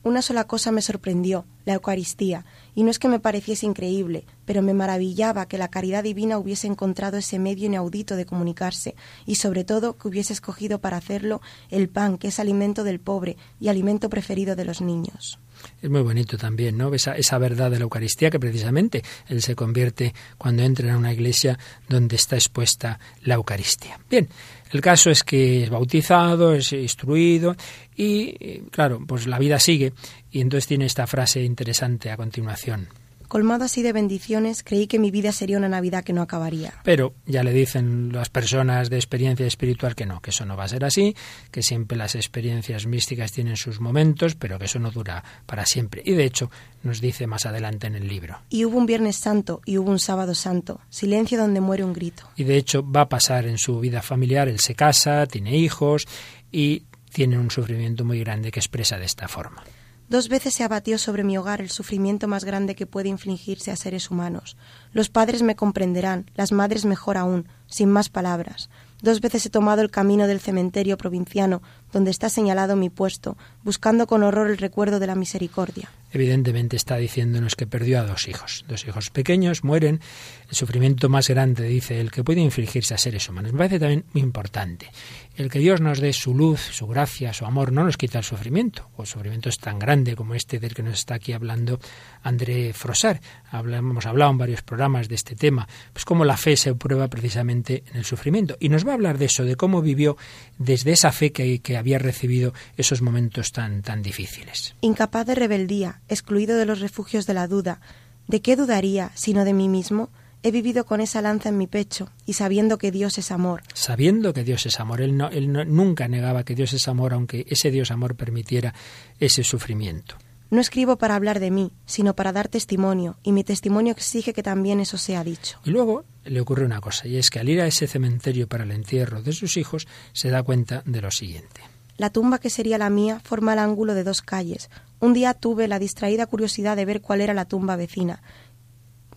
Una sola cosa me sorprendió, la Eucaristía, y no es que me pareciese increíble, pero me maravillaba que la caridad divina hubiese encontrado ese medio inaudito de comunicarse, y sobre todo que hubiese escogido para hacerlo el pan, que es alimento del pobre y alimento preferido de los niños. Es muy bonito también, ¿no? Esa, esa verdad de la Eucaristía que precisamente él se convierte cuando entra en una iglesia donde está expuesta la Eucaristía. Bien, el caso es que es bautizado, es instruido y, claro, pues la vida sigue y entonces tiene esta frase interesante a continuación. Colmado así de bendiciones, creí que mi vida sería una Navidad que no acabaría. Pero ya le dicen las personas de experiencia espiritual que no, que eso no va a ser así, que siempre las experiencias místicas tienen sus momentos, pero que eso no dura para siempre. Y de hecho nos dice más adelante en el libro. Y hubo un Viernes Santo y hubo un Sábado Santo, silencio donde muere un grito. Y de hecho va a pasar en su vida familiar, él se casa, tiene hijos y tiene un sufrimiento muy grande que expresa de esta forma. Dos veces se abatió sobre mi hogar el sufrimiento más grande que puede infligirse a seres humanos. Los padres me comprenderán, las madres mejor aún, sin más palabras. Dos veces he tomado el camino del cementerio provinciano, donde está señalado mi puesto, buscando con horror el recuerdo de la misericordia. Evidentemente está diciéndonos que perdió a dos hijos. Dos hijos pequeños mueren. El sufrimiento más grande, dice él, que puede infligirse a seres humanos. Me parece también muy importante. El que Dios nos dé su luz, su gracia, su amor, no nos quita el sufrimiento. O el sufrimiento es tan grande como este del que nos está aquí hablando André Frosar. hemos hablado en varios programas de este tema. Pues cómo la fe se prueba precisamente en el sufrimiento. Y nos va a hablar de eso, de cómo vivió desde esa fe que, que había recibido esos momentos tan, tan difíciles. Incapaz de rebeldía, excluido de los refugios de la duda, ¿de qué dudaría sino de mí mismo? He vivido con esa lanza en mi pecho y sabiendo que Dios es amor. Sabiendo que Dios es amor. Él, no, él no, nunca negaba que Dios es amor, aunque ese Dios amor permitiera ese sufrimiento. No escribo para hablar de mí, sino para dar testimonio, y mi testimonio exige que también eso sea dicho. Y luego le ocurre una cosa, y es que al ir a ese cementerio para el entierro de sus hijos, se da cuenta de lo siguiente. La tumba que sería la mía forma el ángulo de dos calles. Un día tuve la distraída curiosidad de ver cuál era la tumba vecina,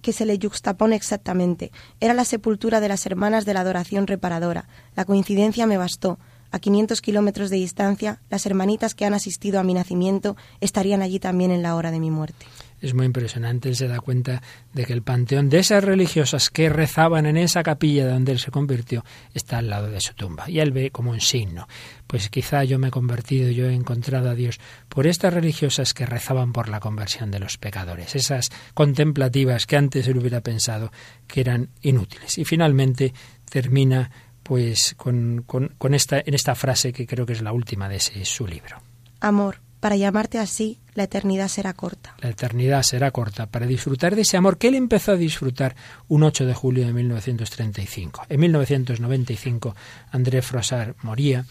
que se le yuxtapone exactamente. Era la sepultura de las hermanas de la adoración reparadora. La coincidencia me bastó. A 500 kilómetros de distancia, las hermanitas que han asistido a mi nacimiento estarían allí también en la hora de mi muerte. Es muy impresionante, él se da cuenta de que el panteón de esas religiosas que rezaban en esa capilla donde él se convirtió está al lado de su tumba. Y él ve como un signo. Pues quizá yo me he convertido, yo he encontrado a Dios por estas religiosas que rezaban por la conversión de los pecadores, esas contemplativas que antes él hubiera pensado que eran inútiles. Y finalmente termina pues con, con, con, esta, en esta frase que creo que es la última de ese su libro. Amor, para llamarte así, la eternidad será corta. La eternidad será corta. Para disfrutar de ese amor que él empezó a disfrutar un 8 de julio de 1935. En 1995 André Frossard moría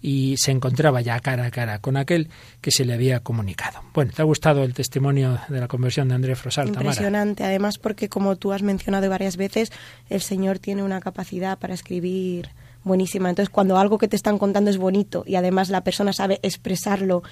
y se encontraba ya cara a cara con aquel que se le había comunicado. Bueno, ¿te ha gustado el testimonio de la conversión de André Frossard, Impresionante, además porque como tú has mencionado varias veces, el Señor tiene una capacidad para escribir buenísima. Entonces, cuando algo que te están contando es bonito y además la persona sabe expresarlo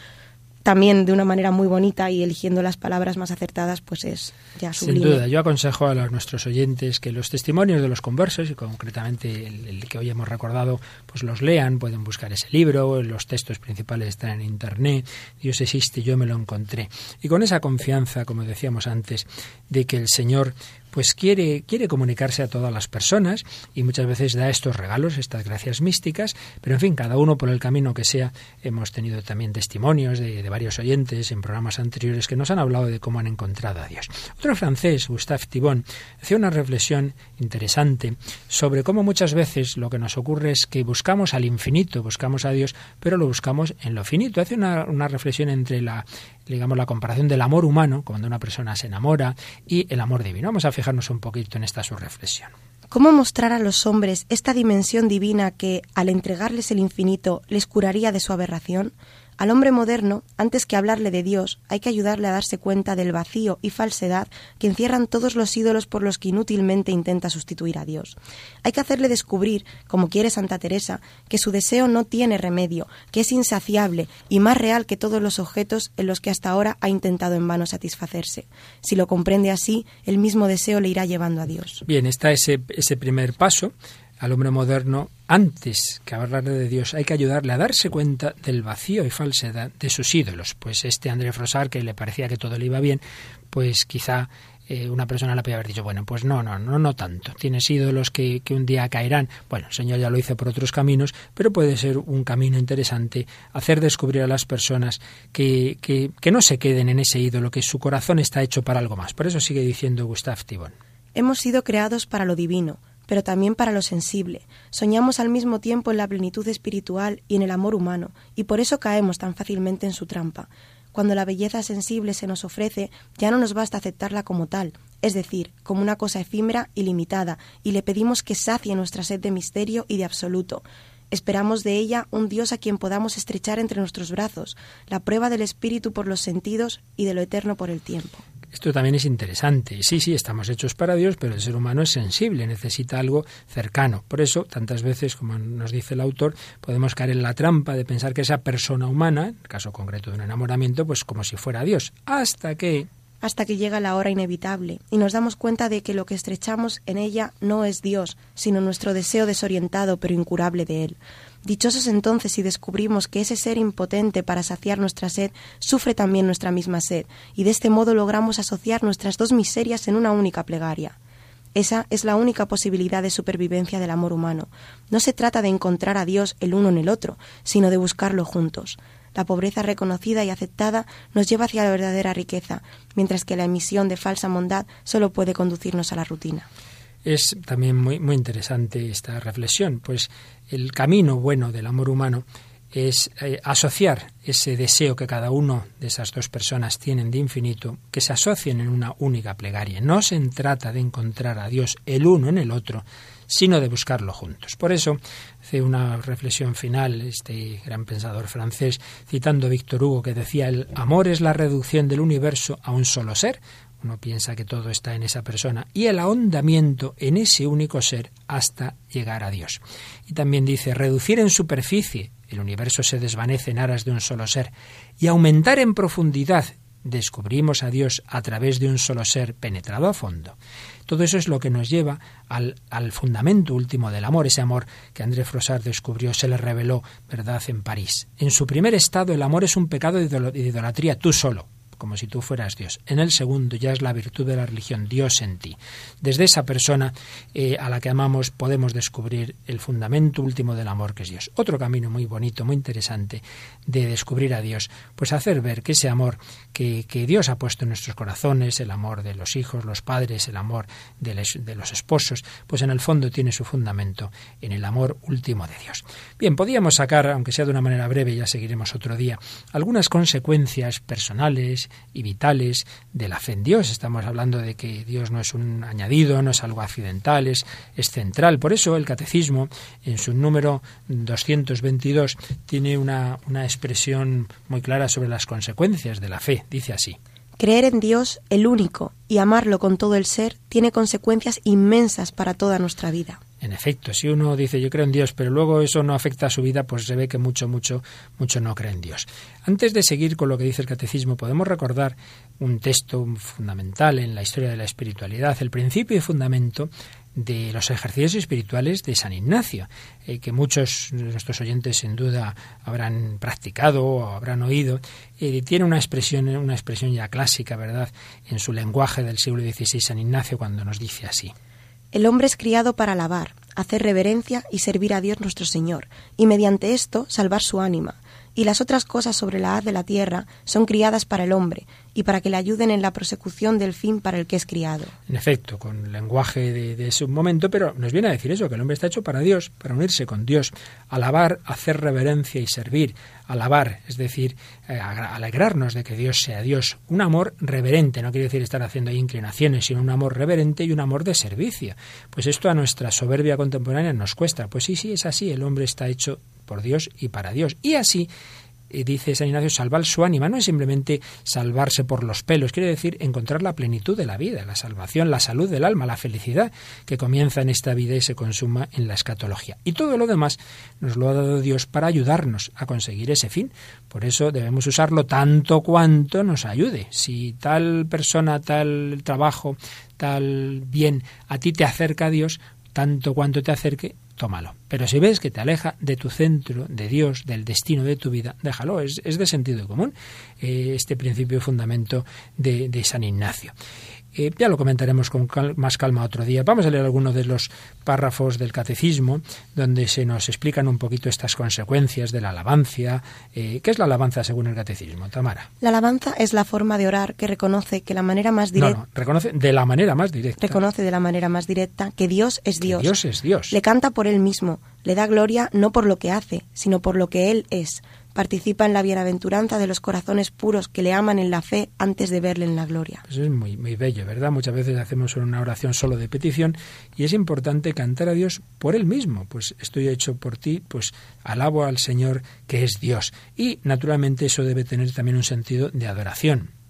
también de una manera muy bonita y eligiendo las palabras más acertadas, pues es ya sublime. Sin duda, yo aconsejo a los, nuestros oyentes que los testimonios de los conversos, y concretamente el, el, que hoy hemos recordado, pues los lean, pueden buscar ese libro, los textos principales están en Internet, Dios existe, yo me lo encontré. Y con esa confianza, como decíamos antes, de que el Señor pues quiere, quiere comunicarse a todas las personas y muchas veces da estos regalos, estas gracias místicas, pero en fin, cada uno por el camino que sea, hemos tenido también testimonios de, de varios oyentes en programas anteriores que nos han hablado de cómo han encontrado a Dios. Otro francés, Gustave Thibon, hacía una reflexión interesante sobre cómo muchas veces lo que nos ocurre es que buscamos al infinito, buscamos a Dios, pero lo buscamos en lo finito. Hace una, una reflexión entre la, digamos, la comparación del amor humano, cuando una persona se enamora, y el amor divino. Vamos a fijarnos un poquito en esta su reflexión. ¿Cómo mostrar a los hombres esta dimensión divina que, al entregarles el infinito, les curaría de su aberración? Al hombre moderno, antes que hablarle de Dios, hay que ayudarle a darse cuenta del vacío y falsedad que encierran todos los ídolos por los que inútilmente intenta sustituir a Dios. Hay que hacerle descubrir, como quiere Santa Teresa, que su deseo no tiene remedio, que es insaciable y más real que todos los objetos en los que hasta ahora ha intentado en vano satisfacerse. Si lo comprende así, el mismo deseo le irá llevando a Dios. Bien, está ese, ese primer paso al hombre moderno, antes que hablarle de Dios, hay que ayudarle a darse cuenta del vacío y falsedad de sus ídolos. Pues este André Frosar, que le parecía que todo le iba bien, pues quizá eh, una persona le podía haber dicho, bueno, pues no, no, no, no tanto. Tienes ídolos que, que, un día caerán. Bueno, el Señor ya lo hizo por otros caminos, pero puede ser un camino interesante hacer descubrir a las personas que, que, que no se queden en ese ídolo, que su corazón está hecho para algo más. Por eso sigue diciendo Gustave Thibon. Hemos sido creados para lo divino pero también para lo sensible. Soñamos al mismo tiempo en la plenitud espiritual y en el amor humano, y por eso caemos tan fácilmente en su trampa. Cuando la belleza sensible se nos ofrece, ya no nos basta aceptarla como tal, es decir, como una cosa efímera y limitada, y le pedimos que sacie nuestra sed de misterio y de absoluto. Esperamos de ella un Dios a quien podamos estrechar entre nuestros brazos, la prueba del espíritu por los sentidos y de lo eterno por el tiempo. Esto también es interesante. Sí, sí, estamos hechos para Dios, pero el ser humano es sensible, necesita algo cercano. Por eso, tantas veces, como nos dice el autor, podemos caer en la trampa de pensar que esa persona humana, en el caso concreto de un enamoramiento, pues como si fuera Dios, hasta que hasta que llega la hora inevitable y nos damos cuenta de que lo que estrechamos en ella no es Dios, sino nuestro deseo desorientado pero incurable de Él. Dichosos entonces si descubrimos que ese ser impotente para saciar nuestra sed sufre también nuestra misma sed, y de este modo logramos asociar nuestras dos miserias en una única plegaria. Esa es la única posibilidad de supervivencia del amor humano. No se trata de encontrar a Dios el uno en el otro, sino de buscarlo juntos. La pobreza reconocida y aceptada nos lleva hacia la verdadera riqueza, mientras que la emisión de falsa bondad solo puede conducirnos a la rutina. Es también muy, interesante esta reflexión, pues el camino bueno del amor humano es eh, asociar ese deseo que cada uno de esas dos personas tienen de infinito, que se asocien en una única plegaria. No se trata de encontrar a Dios el uno en el otro, sino de buscarlo juntos. Por eso hace una reflexión final este gran pensador francés, citando a Víctor Hugo, que decía, el amor es la reducción del universo a un solo ser. Uno piensa que todo está en esa persona y el ahondamiento en ese único ser hasta llegar a Dios. Y también dice, reducir en superficie, el universo se desvanece en aras de un solo ser, y aumentar en profundidad, descubrimos a Dios a través de un solo ser penetrado a fondo. Todo eso es lo que nos lleva al, al fundamento último del amor, ese amor que André Frossard descubrió, se le reveló, ¿verdad?, en París. En su primer estado, el amor es un pecado de idolatría, tú solo, como si tú fueras Dios. En el segundo ya es la virtud de la religión, Dios en ti. Desde esa persona eh, a la que amamos podemos descubrir el fundamento último del amor que es Dios. Otro camino muy bonito, muy interesante de descubrir a Dios, pues hacer ver que ese amor que, Dios ha puesto en nuestros corazones, el amor de los hijos, los padres, el amor de, de los esposos, pues en el fondo tiene su fundamento en el amor último de Dios. Bien, podíamos sacar, aunque sea de una manera breve, ya seguiremos otro día, algunas consecuencias personales y vitales de la fe en Dios. Estamos hablando de que Dios no es un añadido, no es algo accidental, es, es central. Por eso el catecismo, en su número 222, tiene una, una expresión muy clara sobre las consecuencias de la fe. Dice así. Creer en Dios, el único, y amarlo con todo el ser, tiene consecuencias inmensas para toda nuestra vida. En efecto, si uno dice yo creo en Dios, pero luego eso no afecta a su vida, pues se ve que mucho, mucho, mucho no cree en Dios. Antes de seguir con lo que dice el catecismo, podemos recordar un texto fundamental en la historia de la espiritualidad, el principio y fundamento de los ejercicios espirituales de San Ignacio, eh, que muchos de nuestros oyentes sin duda habrán practicado o habrán oído. Eh, tiene una expresión, una expresión ya clásica, ¿verdad?, en su lenguaje del siglo XVI, San Ignacio, cuando nos dice así. El hombre es criado para alabar, hacer reverencia y servir a Dios nuestro Señor, y mediante esto salvar su ánima, y las otras cosas sobre la haz de la tierra son criadas para el hombre y para que le ayuden en la prosecución del fin para el que es criado. En efecto, con lenguaje de, ese momento, pero nos viene a decir eso, que el hombre está hecho para Dios, para unirse con Dios, alabar, hacer reverencia y servir, alabar, es decir, eh, alegrarnos de que Dios sea Dios, un amor reverente, no quiere decir estar haciendo inclinaciones, sino un amor reverente y un amor de servicio. Pues esto a nuestra soberbia contemporánea nos cuesta. Pues sí, sí, es así, el hombre está hecho por Dios y para Dios. Y así dice San Ignacio, salvar su ánima no es simplemente salvarse por los pelos, quiere decir encontrar la plenitud de la vida, la salvación, la salud del alma, la felicidad que comienza en esta vida y se consuma en la escatología. Y todo lo demás nos lo ha dado Dios para ayudarnos a conseguir ese fin. Por eso debemos usarlo tanto cuanto nos ayude. Si tal persona, tal trabajo, tal bien a ti te acerca a Dios, tanto cuanto te acerque, tómalo. Pero si ves que te aleja de tu centro, de Dios, del destino de tu vida, déjalo. Es, de sentido común eh, este principio y fundamento de San Ignacio. Eh, ya lo comentaremos con más calma otro día. Vamos a leer algunos de los párrafos del catecismo donde se nos explican un poquito estas consecuencias de la alabanza. Eh, ¿Qué es la alabanza según el catecismo, Tamara? La alabanza es la forma de orar que reconoce que la manera más directa. No, reconoce de la manera más directa. Reconoce de la manera más directa que Dios es Dios. Dios es Dios. Le canta por él mismo, le da gloria no por lo que hace, sino por lo que él es participa en la bienaventuranza de los corazones puros que le aman en la fe antes de verle en la gloria. Eso es muy, muy bello, ¿verdad? Muchas veces hacemos una oración solo de petición y es importante cantar a Dios por Él mismo. Pues estoy hecho por ti, pues alabo al Señor que es Dios. Y naturalmente eso debe tener también un sentido de adoración.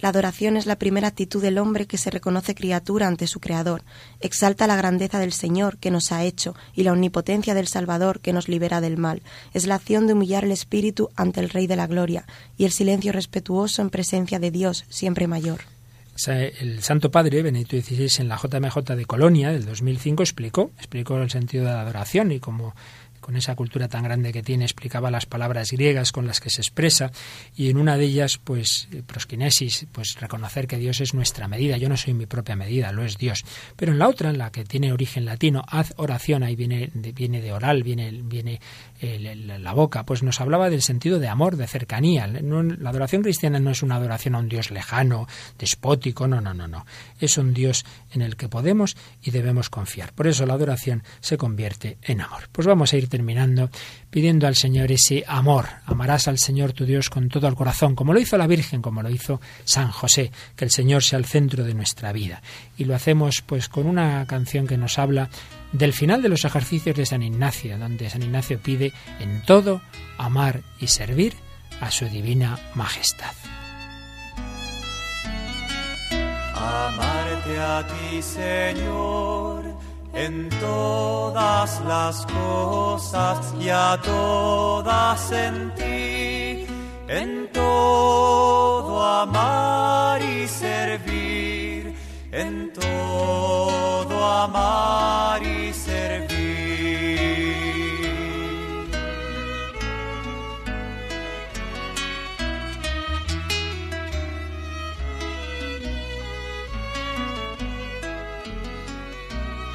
La adoración es la primera actitud del hombre que se reconoce criatura ante su Creador. Exalta la grandeza del Señor que nos ha hecho y la omnipotencia del Salvador que nos libera del mal. Es la acción de humillar el espíritu ante el Rey de la Gloria y el silencio respetuoso en presencia de Dios, siempre mayor. El Santo Padre, Benedicto XVI, en la JMJ de Colonia del 2005 explicó, explicó el sentido de la adoración y cómo con esa cultura tan grande que tiene, explicaba las palabras griegas con las que se expresa y en una de ellas, pues, proskinesis, pues reconocer que Dios es nuestra medida. Yo no soy mi propia medida, lo es Dios. Pero en la otra, en la que tiene origen latino, haz oración, ahí viene de, viene de oral, viene, viene la boca, pues nos hablaba del sentido de amor, de cercanía. la adoración cristiana no es una adoración a un Dios lejano, despótico, no, no, no, no. Es un Dios en el que podemos y debemos confiar. Por eso la adoración se convierte en amor. Pues vamos a ir terminando pidiendo al Señor ese amor. Amarás al Señor tu Dios con todo el corazón, como lo hizo la Virgen, como lo hizo San José, que el Señor sea el centro de nuestra vida. Y lo hacemos pues con una canción que nos habla del final de los ejercicios de San Ignacio, donde San Ignacio pide en todo amar y servir a su divina majestad. Amarte a ti, Señor, en todas las cosas y a todas en ti, en todo amar y servir, en todo amar y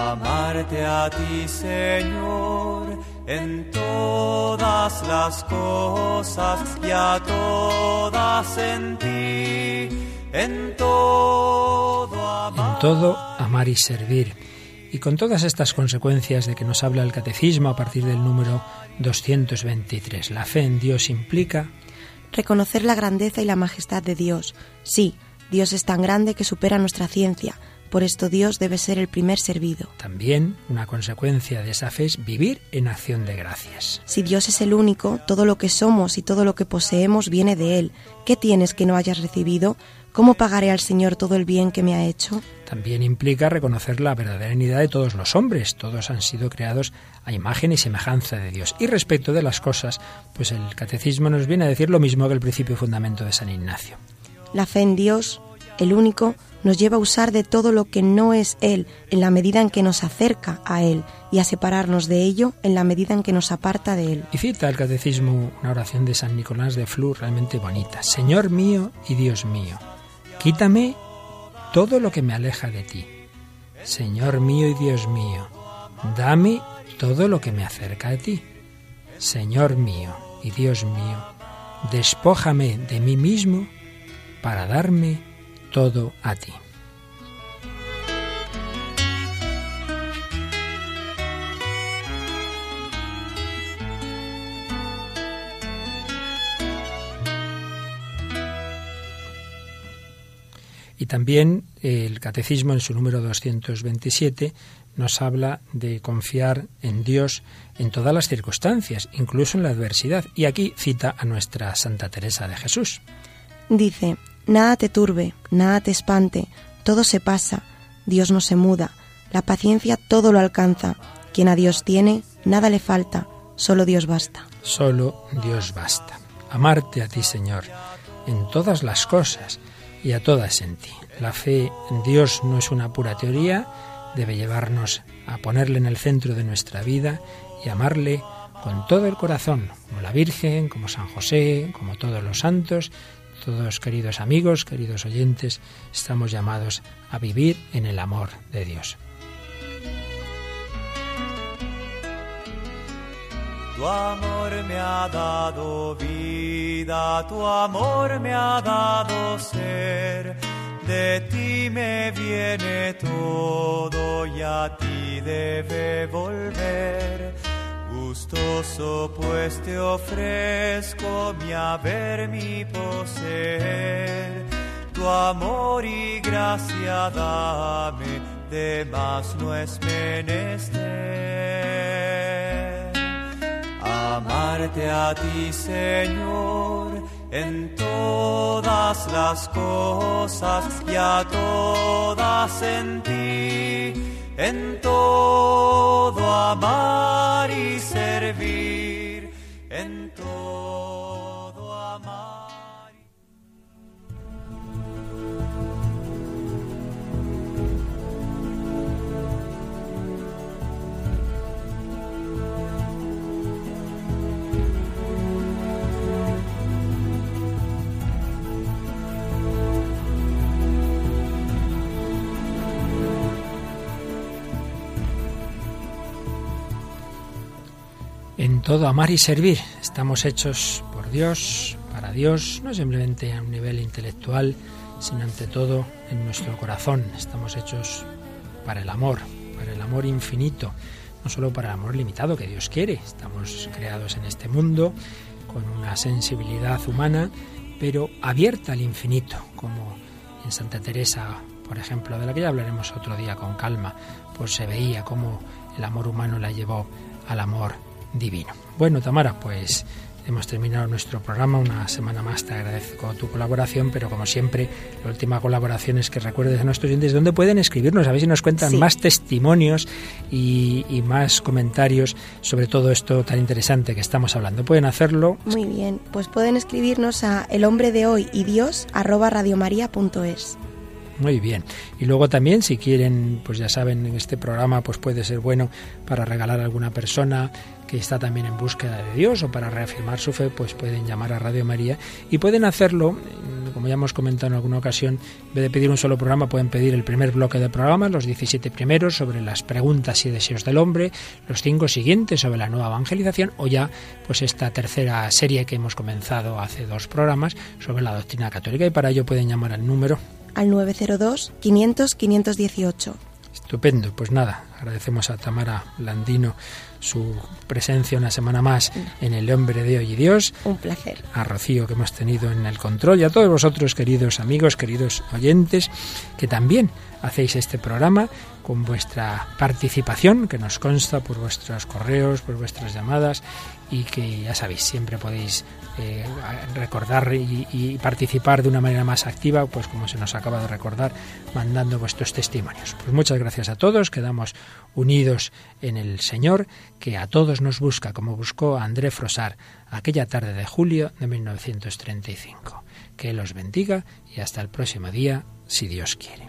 amarte a ti, Señor, en todas las cosas y a todas en ti, en todo amar. En todo amar y servir. Y con todas estas consecuencias de que nos habla el catecismo a partir del número 223, la fe en Dios implica Reconocer la grandeza y la majestad de Dios. Sí, Dios es tan grande que supera nuestra ciencia. Por esto Dios debe ser el primer servido. También una consecuencia de esa fe es vivir en acción de gracias. Si Dios es el único, todo lo que somos y todo lo que poseemos viene de Él. ¿Qué tienes que no hayas recibido? ¿Cómo pagaré al Señor todo el bien que me ha hecho? También implica reconocer la verdadera unidad de todos los hombres. Todos han sido creados a imagen y semejanza de Dios. Y respecto de las cosas, pues el catecismo nos viene a decir lo mismo que el principio y fundamento de San Ignacio. La fe en Dios, el único, nos lleva a usar de todo lo que no es Él en la medida en que nos acerca a Él y a separarnos de ello en la medida en que nos aparta de Él. Y cita el catecismo una oración de San Nicolás de Flu realmente bonita. Señor mío y Dios mío, quítame todo lo que me aleja de ti. Señor mío y Dios mío, dame todo lo que me acerca de ti. Señor mío y Dios mío, despójame de mí mismo para darme todo a ti. Y también el Catecismo en su número 227 nos habla de confiar en Dios en todas las circunstancias, incluso en la adversidad. Y aquí cita a nuestra Santa Teresa de Jesús. Dice, nada te turbe, nada te espante, todo se pasa, Dios no se muda, la paciencia todo lo alcanza, quien a Dios tiene, nada le falta, solo Dios basta. Solo Dios basta. Amarte a ti, Señor, en todas las cosas y a todas en ti. La fe en Dios no es una pura teoría, debe llevarnos a ponerle en el centro de nuestra vida y amarle con todo el corazón, como la Virgen, como San José, como todos los santos, todos queridos amigos, queridos oyentes, estamos llamados a vivir en el amor de Dios. Tu amor me ha dado vida, tu amor me ha dado ser. De ti me viene todo y a ti debe volver. Gustoso pues te ofrezco mi haber, mi poseer. Tu amor y gracia dame, de más no es menester. Amarte a ti, Señor, en todas las cosas y a todas en ti, en todo amar y servir, en Todo amar y servir. Estamos hechos por Dios, para Dios, no simplemente a un nivel intelectual, sino ante todo en nuestro corazón. Estamos hechos para el amor, para el amor infinito, no solo para el amor limitado que Dios quiere. Estamos creados en este mundo con una sensibilidad humana, pero abierta al infinito, como en Santa Teresa, por ejemplo, de la que ya hablaremos otro día con calma, pues se veía cómo el amor humano la llevó al amor divino. Bueno, Tamara, pues hemos terminado nuestro programa. Una semana más te agradezco tu colaboración, pero como siempre, la última colaboración es que recuerdes a nuestros oyentes dónde pueden escribirnos, a ver si nos cuentan Sí. más testimonios y, y más comentarios sobre todo esto tan interesante que estamos hablando. Pueden hacerlo Muy bien, pues pueden escribirnos a el hombre de hoy y Dios arroba radiomaria.es. Muy bien. Y luego también, si quieren, pues ya saben, en este programa pues puede ser bueno para regalar a alguna persona que está también en búsqueda de Dios o para reafirmar su fe, pues pueden llamar a Radio María y pueden hacerlo, mm, como ya hemos comentado en alguna ocasión, en vez de pedir un solo programa, pueden pedir el primer bloque de programas, los 17 primeros sobre las preguntas y deseos del hombre, los cinco siguientes sobre la nueva evangelización o ya pues esta tercera serie que hemos comenzado hace dos programas sobre la doctrina católica y para ello pueden llamar al número Al 902 500 518. Estupendo, pues nada, Agradecemos a Tamara Landino su presencia una semana más en El Hombre de Hoy y Dios. Un placer. A Rocío que hemos tenido en el control y a todos vosotros, queridos amigos, queridos oyentes, que también hacéis este programa con vuestra participación, que nos consta por vuestros correos, por vuestras llamadas y que ya sabéis, siempre podéis eh, recordar y, participar de una manera más activa, pues como se nos acaba de recordar, mandando vuestros testimonios. Pues muchas gracias a todos, quedamos unidos en el Señor, que a todos nos busca, como buscó André Frosar aquella tarde de julio de 1935. Que Él os bendiga y hasta el próximo día, si Dios quiere.